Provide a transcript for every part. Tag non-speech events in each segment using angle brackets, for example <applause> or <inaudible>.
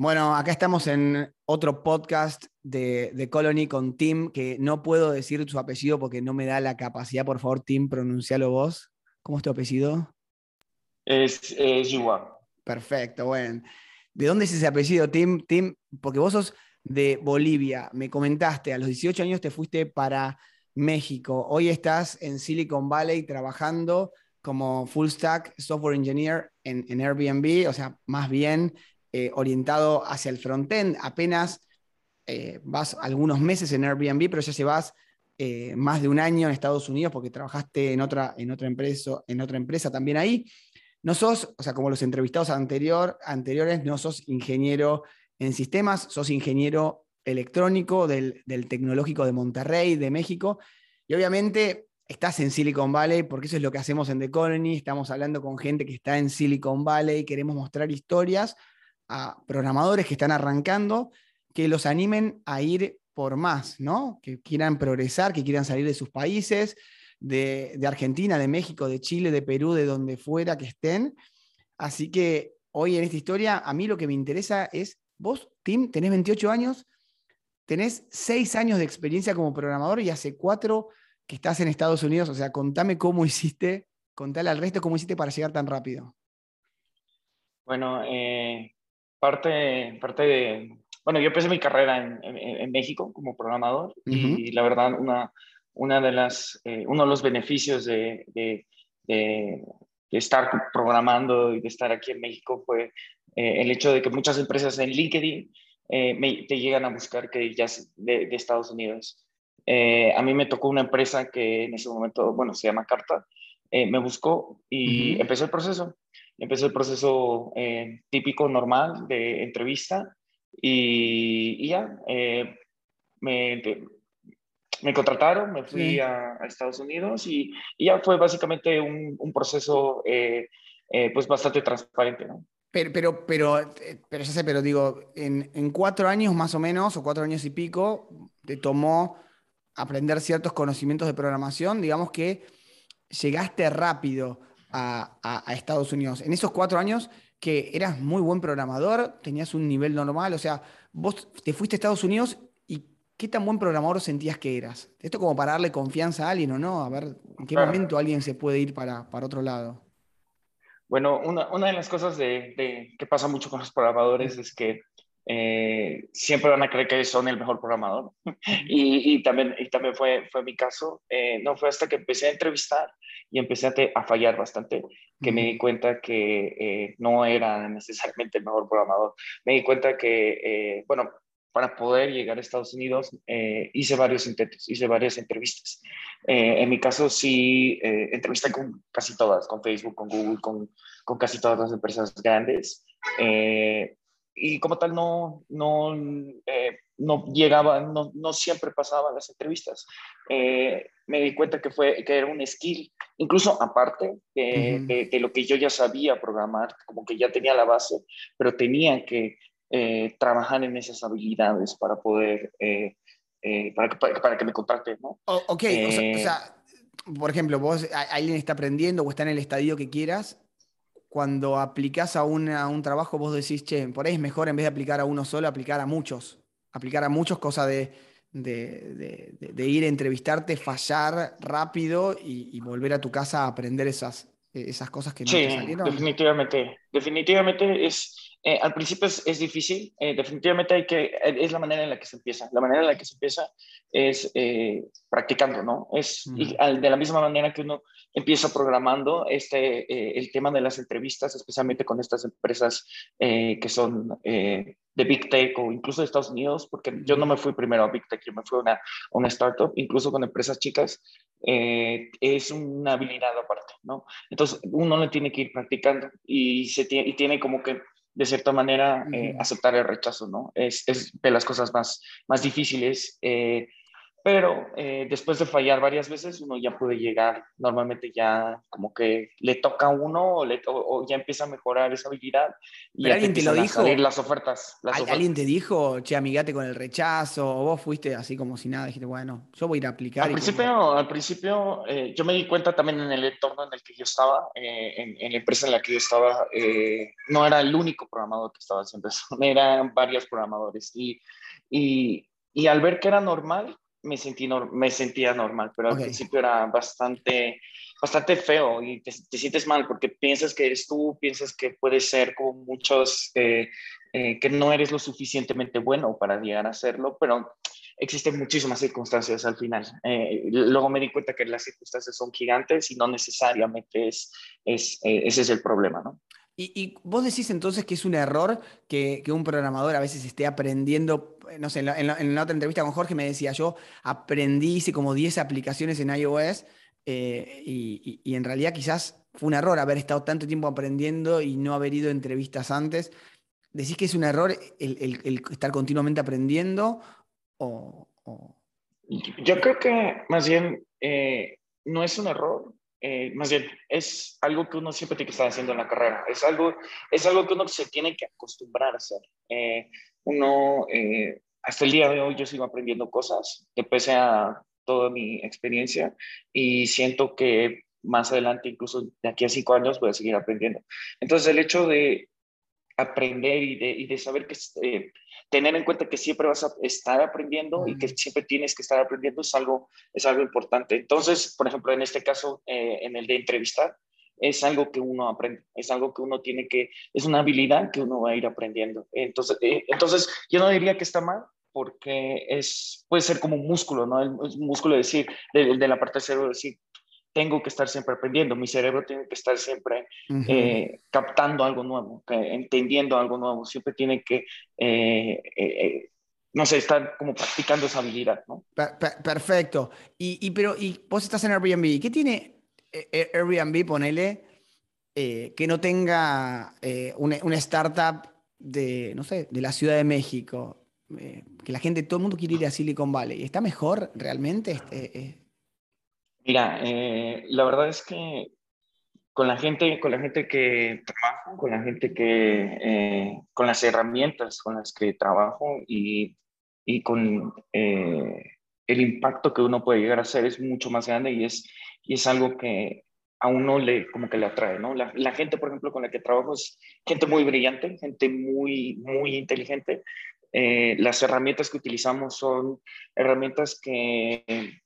Bueno, acá estamos en otro podcast de, de, Colony con Tim, que no puedo decir su apellido porque no me da la capacidad. Por favor, Tim, pronuncialo vos. ¿Cómo es tu apellido? Es, es Perfecto, bueno. ¿De dónde es ese apellido, Tim? Tim, porque vos sos de Bolivia. Me comentaste, a los 18 años te fuiste para México. Hoy estás en Silicon Valley trabajando como full stack software engineer en, en Airbnb, o sea, más bien eh, orientado hacia el frontend. Apenas eh, vas algunos meses en Airbnb, pero ya llevas eh, más de un año en Estados Unidos porque trabajaste en otra, en otra, empresa, en otra empresa también ahí. No sos, o sea, como los entrevistados anterior, anteriores, no sos ingeniero en sistemas, sos ingeniero electrónico del, del Tecnológico de Monterrey, de México. Y obviamente estás en Silicon Valley, porque eso es lo que hacemos en The Colony, estamos hablando con gente que está en Silicon Valley, queremos mostrar historias a programadores que están arrancando, que los animen a ir por más, ¿no? Que quieran progresar, que quieran salir de sus países, de, Argentina, de México, de Chile, de Perú, de donde fuera que estén. Así que hoy en esta historia, a mí lo que me interesa es, vos, Tim, tenés 28 años, tenés 6 años de experiencia como programador y hace 4 que estás en Estados Unidos. O sea, contame cómo <laughs> hiciste, contale al resto cómo hiciste para llegar tan rápido. Bueno, eh, parte, parte de, bueno, yo empecé mi carrera en, en, México como programador y la verdad una, una de las, eh, uno de los beneficios de, de, de, estar programando y de estar aquí en México fue eh, el hecho de que muchas empresas en LinkedIn eh, me, te llegan a buscar que ya de, de Estados Unidos. a mí me tocó una empresa que en ese momento, bueno, se llama Carta, me buscó y empezó el proceso empezó el proceso eh, típico, normal de entrevista y, ya, eh, me, me, contrataron, me fui a, Estados Unidos y, ya fue básicamente un, un proceso eh, pues bastante transparente, ¿no? Pero, pero, pero, pero ya sé, pero digo, en, en, cuatro años más o menos, o cuatro años y pico, te tomó aprender ciertos conocimientos de programación, digamos que llegaste rápido a, Estados Unidos. En esos cuatro años que eras muy buen programador, tenías un nivel normal, o sea, vos te fuiste a Estados Unidos y qué tan buen programador sentías que eras. Esto como para darle confianza a alguien o no, a ver en qué momento alguien se puede ir para, para otro lado. Bueno, una, una de las cosas de, que pasa mucho con los programadores es que eh, siempre van a creer que son el mejor programador. <laughs> y, y, también, y también fue, fue mi caso. Eh, no fue hasta que empecé a entrevistar y empecé a, fallar bastante, que me di cuenta que eh, no era necesariamente el mejor programador. Me di cuenta que, eh, bueno, para poder llegar a Estados Unidos eh, hice varios intentos, hice varias entrevistas. en mi caso sí, entrevisté con casi todas, con Facebook, con Google, con, con casi todas las empresas grandes y como tal no, no, eh, no llegaba, no, no, siempre pasaban las entrevistas. Eh, me di cuenta que, fue, que era un skill, incluso aparte de, de, lo que yo ya sabía programar, como que ya tenía la base, pero tenía que eh, trabajar en esas habilidades para poder, para, que, para, que me contacte, ¿no? ok, o sea, o sea, por ejemplo, vos, alguien está aprendiendo o está en el estadio que quieras, cuando aplicás a, un trabajo, vos decís, che, por ahí es mejor en vez de aplicar a uno solo, aplicar a muchos. Aplicar a muchos, cosa de, de, ir a entrevistarte, fallar rápido y, volver a tu casa a aprender esas, esas cosas que no te salieron. Definitivamente, definitivamente es, eh, al principio es, es difícil, eh, definitivamente hay que, eh, es la manera en la que se empieza. La manera en la que se empieza es practicando, ¿no? Es de la misma manera que uno empieza programando este, el tema de las entrevistas, especialmente con estas empresas que son de Big Tech o incluso de Estados Unidos, porque yo no me fui primero a Big Tech, yo me fui a una, una startup, incluso con empresas chicas, es una habilidad aparte, ¿no? Entonces uno le tiene que ir practicando y, se tiene, y tiene como que de cierta manera, eh, aceptar el rechazo, ¿no? Es, es, de las cosas más, más difíciles. Eh, pero eh, después de fallar varias veces, uno ya puede llegar, normalmente ya como que le toca a uno o, ya empieza a mejorar esa habilidad. Y alguien te, lo dijo. las ofertas, ¿Alguien te dijo, che, amigate con el rechazo? ¿O vos fuiste así como si nada? Dijiste, bueno, yo voy a ir a aplicar. Al principio, al principio eh, yo me di cuenta también en el entorno en el que yo estaba, eh, en, la empresa en la que yo estaba, no era el único programador que estaba haciendo eso, <laughs> eran varios programadores. Y, y, y al ver que era normal, me, sentí me sentía normal, pero al principio era bastante, bastante feo y te, sientes mal porque piensas que eres tú, piensas que puedes ser como muchos, eh, eh, que no eres lo suficientemente bueno para llegar a hacerlo, pero existen muchísimas circunstancias al final. Eh, luego me di cuenta que las circunstancias son gigantes y no necesariamente es, es ese es el problema, ¿no? Y, vos decís entonces que es un error que, un programador a veces esté aprendiendo, no sé, en la, otra entrevista con Jorge me decía, yo aprendí, hice como 10 aplicaciones en iOS eh, y, en realidad quizás fue un error haber estado tanto tiempo aprendiendo y no haber ido a entrevistas antes. ¿Decís que es un error el, estar continuamente aprendiendo? O, Yo creo que más bien eh, no es un error, eh, más bien, es algo que uno siempre tiene que estar haciendo en la carrera. Es algo, es algo que uno se tiene que acostumbrar a hacer. Eh, uno, eh, hasta el día de hoy, yo sigo aprendiendo cosas, que pese a toda mi experiencia, y siento que más adelante, incluso de aquí a cinco años, voy a seguir aprendiendo. Entonces, el hecho de aprender y de, y de saber que eh, tener en cuenta que siempre vas a estar aprendiendo y que siempre tienes que estar aprendiendo es algo, es algo importante. Entonces, por ejemplo, en este caso, eh, en el de entrevistar, es algo que uno aprende, es algo que uno tiene que, es una habilidad que uno va a ir aprendiendo. Entonces, eh, entonces yo no diría que está mal, porque es, puede ser como un músculo, ¿no? El, músculo de decir, de, de la parte cero, decir, tengo que estar siempre aprendiendo, mi cerebro tiene que estar siempre eh, captando algo nuevo, entendiendo algo nuevo, siempre tiene que, eh, eh, no sé, estar como practicando esa habilidad, ¿no? perfecto. Y, pero, y vos estás en Airbnb, ¿qué tiene Airbnb, ponele, que no tenga una, una, startup de, no sé, de la Ciudad de México? que la gente, todo el mundo quiere ir a Silicon Valley. ¿Está mejor realmente? Este, Mira, eh, la verdad es que con la gente, con la gente que trabajo, con la gente que, eh, con las herramientas con las que trabajo y, y con eh, el impacto que uno puede llegar a hacer es mucho más grande y es, y es algo que a uno le, como que le atrae, ¿no? La, la, gente, por ejemplo, con la que trabajo es gente muy brillante, gente muy, muy inteligente, eh, las herramientas que utilizamos son herramientas que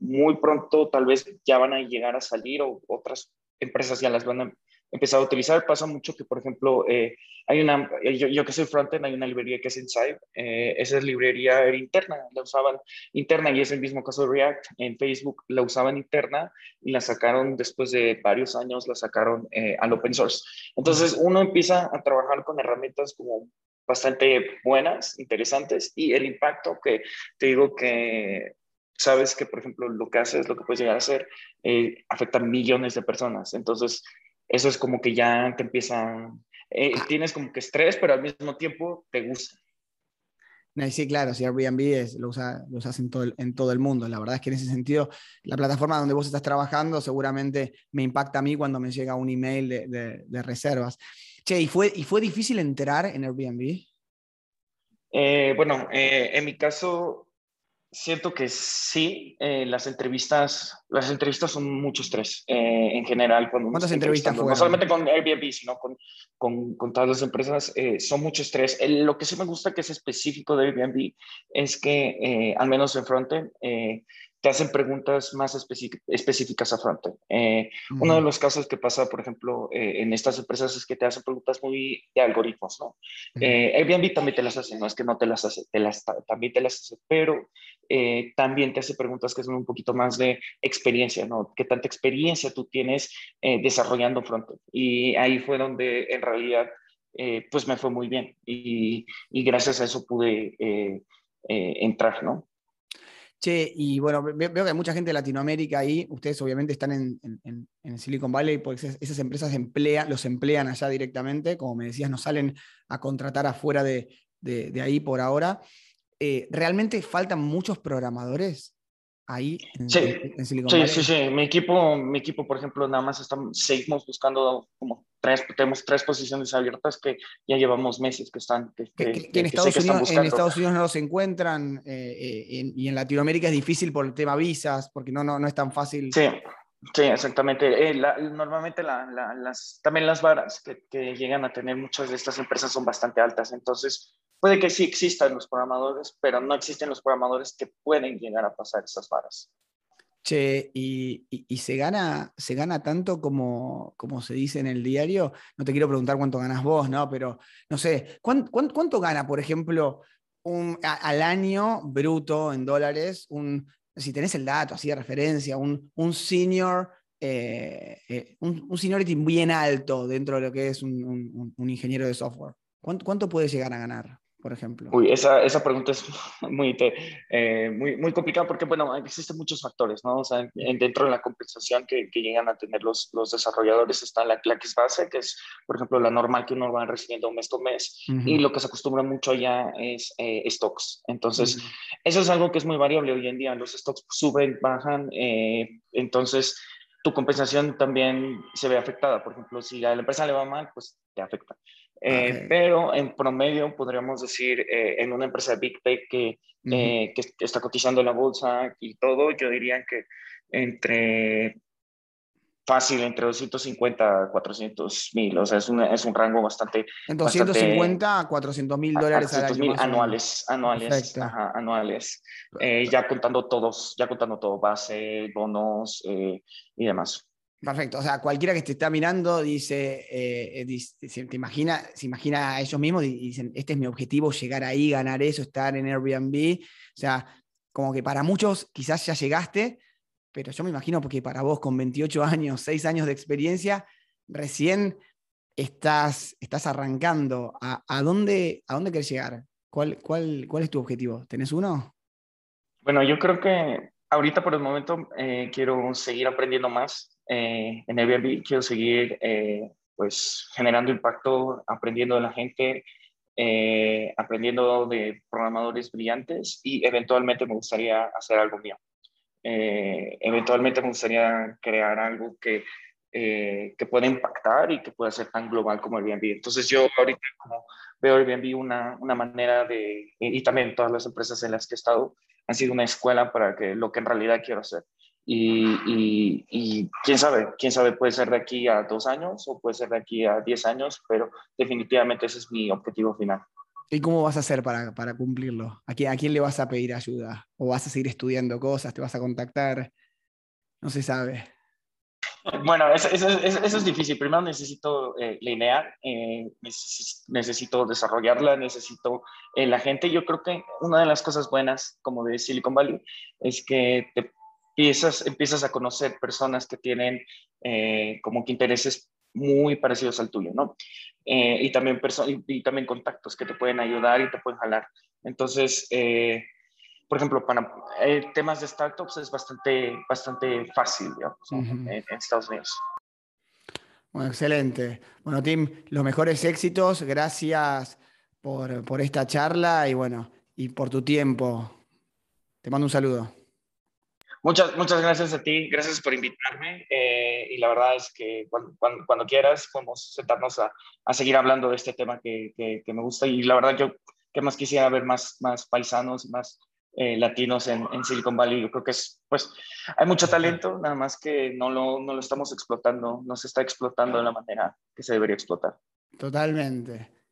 muy pronto tal vez ya van a llegar a salir o otras empresas ya las van a empezar a utilizar. Pasa mucho que, por ejemplo, eh, hay una, yo, yo, que soy frontend, hay una librería que es Inside, eh, esa librería era interna, la usaban interna y es el mismo caso de React. En Facebook la usaban interna y la sacaron después de varios años, la sacaron al open source. Entonces uno empieza a trabajar con herramientas como bastante buenas, interesantes, y el impacto que te digo que sabes que, por ejemplo, lo que haces, lo que puedes llegar a hacer, eh, afecta a millones de personas. Entonces, eso es como que ya te empieza, eh, tienes como que estrés, pero al mismo tiempo te gusta. Sí, claro, si Airbnb es, lo, usa, lo usas en todo, el, en todo el mundo. La verdad es que en ese sentido, la plataforma donde vos estás trabajando seguramente me impacta a mí cuando me llega un email de, de reservas. Che, ¿y fue, ¿y fue difícil entrar en Airbnb? Eh, bueno, eh, en mi caso, siento que sí, eh, las entrevistas, las entrevistas son mucho estrés en general. Cuando ¿Cuántas entrevistas fueron? No solamente con Airbnb, sino con, con, con todas las empresas, son mucho estrés. lo que sí me gusta que es específico de Airbnb es que, al menos en frontend, te hacen preguntas más específicas a frontend. Eh, uno de los casos que pasa, por ejemplo, eh, en estas empresas es que te hacen preguntas muy de algoritmos, ¿no? Eh, Airbnb también te las hace, no es que no te las hace, te las, también te las hace, pero también te hace preguntas que son un poquito más de experiencia, ¿no? ¿Qué tanta experiencia tú tienes desarrollando frontend? Y ahí fue donde en realidad, pues me fue muy bien y, y gracias a eso pude entrar, ¿no? Che, y bueno, veo que hay mucha gente de Latinoamérica ahí. Ustedes obviamente están en, Silicon Valley porque esas empresas emplean, los emplean allá directamente. Como me decías, no salen a contratar afuera de, ahí por ahora. Eh, ¿Realmente faltan muchos programadores? Ahí en, sí, Silicon Valley? Sí, sí, sí. Mi equipo, mi equipo, por ejemplo, nada más estamos, seguimos buscando como tres, tenemos tres posiciones abiertas que ya llevamos meses que están. Que, en, Estados Unidos, en, Estados Unidos, no se encuentran eh, eh, y en Latinoamérica es difícil por el tema visas, porque no, no, no es tan fácil. Sí. Sí, exactamente. Eh, normalmente las, también las varas que, que, llegan a tener muchas de estas empresas son bastante altas, entonces puede que sí existan los programadores, pero no existen los programadores que pueden llegar a pasar esas varas. Che, y, y, se, gana, se gana tanto como, como se dice en el diario. No te quiero preguntar cuánto ganas vos, ¿no? Pero no sé, ¿cuánto, gana, por ejemplo, un, al año bruto en dólares un si tenés el dato así de referencia, un, un senior, eh, eh, un, un, seniority bien alto dentro de lo que es un, un ingeniero de software. ¿Cuánto, ¿Cuánto, puede llegar a ganar? Por ejemplo? Uy, esa, esa pregunta es <laughs> muy, eh, muy, muy complicada porque, bueno, existen muchos factores, ¿no? O sea, dentro de la compensación que, que llegan a tener los, los desarrolladores está la, la, que es base, que es, por ejemplo, la normal que uno va recibiendo mes con mes, y lo que se acostumbra mucho ya es eh, stocks. Entonces, eso es algo que es muy variable hoy en día. Los stocks suben, bajan, eh, entonces tu compensación también se ve afectada. Por ejemplo, si a la empresa le va mal, pues te afecta. Eh, pero en promedio podríamos decir, eh, en una empresa de Big Tech que, eh, que, está cotizando la bolsa y todo, yo diría que entre fácil, entre 250 a 400 mil, o sea, es, es un rango bastante... En 250 a 400 mil dólares al año. anuales, anuales, ajá, anuales, ya contando todos, ya contando todo, base, bonos y demás. Perfecto. O sea, cualquiera que te está mirando dice, eh, eh, te imagina, se imagina a ellos mismos y dicen, este es mi objetivo, llegar ahí, ganar eso, estar en Airbnb. O sea, como que para muchos quizás ya llegaste, pero yo me imagino porque para vos con 28 años, 6 años de experiencia, recién estás, estás arrancando. ¿A, dónde, ¿A dónde querés llegar? ¿Cuál, cuál, ¿Cuál es tu objetivo? ¿Tenés uno? Bueno, yo creo que ahorita por el momento eh, quiero seguir aprendiendo más eh, en Airbnb quiero seguir eh, pues generando impacto, aprendiendo de la gente, eh, aprendiendo de programadores brillantes y eventualmente me gustaría hacer algo mío. eventualmente me gustaría crear algo que, que pueda impactar y que pueda ser tan global como Airbnb. Entonces yo ahorita como veo Airbnb una, una manera de, y también todas las empresas en las que he estado, han sido una escuela para que lo que en realidad quiero hacer. Y, y, quién sabe, quién sabe, puede ser de aquí a dos años o puede ser de aquí a diez años, pero definitivamente ese es mi objetivo final. ¿Y cómo vas a hacer para, para cumplirlo? ¿A quién, ¿A quién le vas a pedir ayuda? ¿O vas a seguir estudiando cosas? ¿Te vas a contactar? No se sabe. Bueno, eso, eso, eso, es difícil. Primero necesito eh, la idea, eh, necesito, desarrollarla, necesito eh, la gente. Yo creo que una de las cosas buenas como de Silicon Valley es que te empiezas, empiezas a conocer personas que tienen eh, como que intereses muy parecidos al tuyo, ¿no? Eh, y, también y, también contactos que te pueden ayudar y te pueden jalar. Entonces, eh, por ejemplo, para temas de startups es bastante, bastante fácil, digamos, en, Estados Unidos. Bueno, excelente. Bueno, Tim, los mejores éxitos. Gracias por, por esta charla y bueno, y por tu tiempo. Te mando un saludo. Muchas, muchas gracias a ti, gracias por invitarme eh, y la verdad es que cuando, cuando, quieras podemos sentarnos a, a, seguir hablando de este tema que, que, me gusta y la verdad yo que más quisiera ver más, más paisanos, más eh, latinos en, en, Silicon Valley. Yo creo que es, pues, hay mucho talento, nada más que no lo, no lo estamos explotando, no se está explotando de la manera que se debería explotar. Totalmente.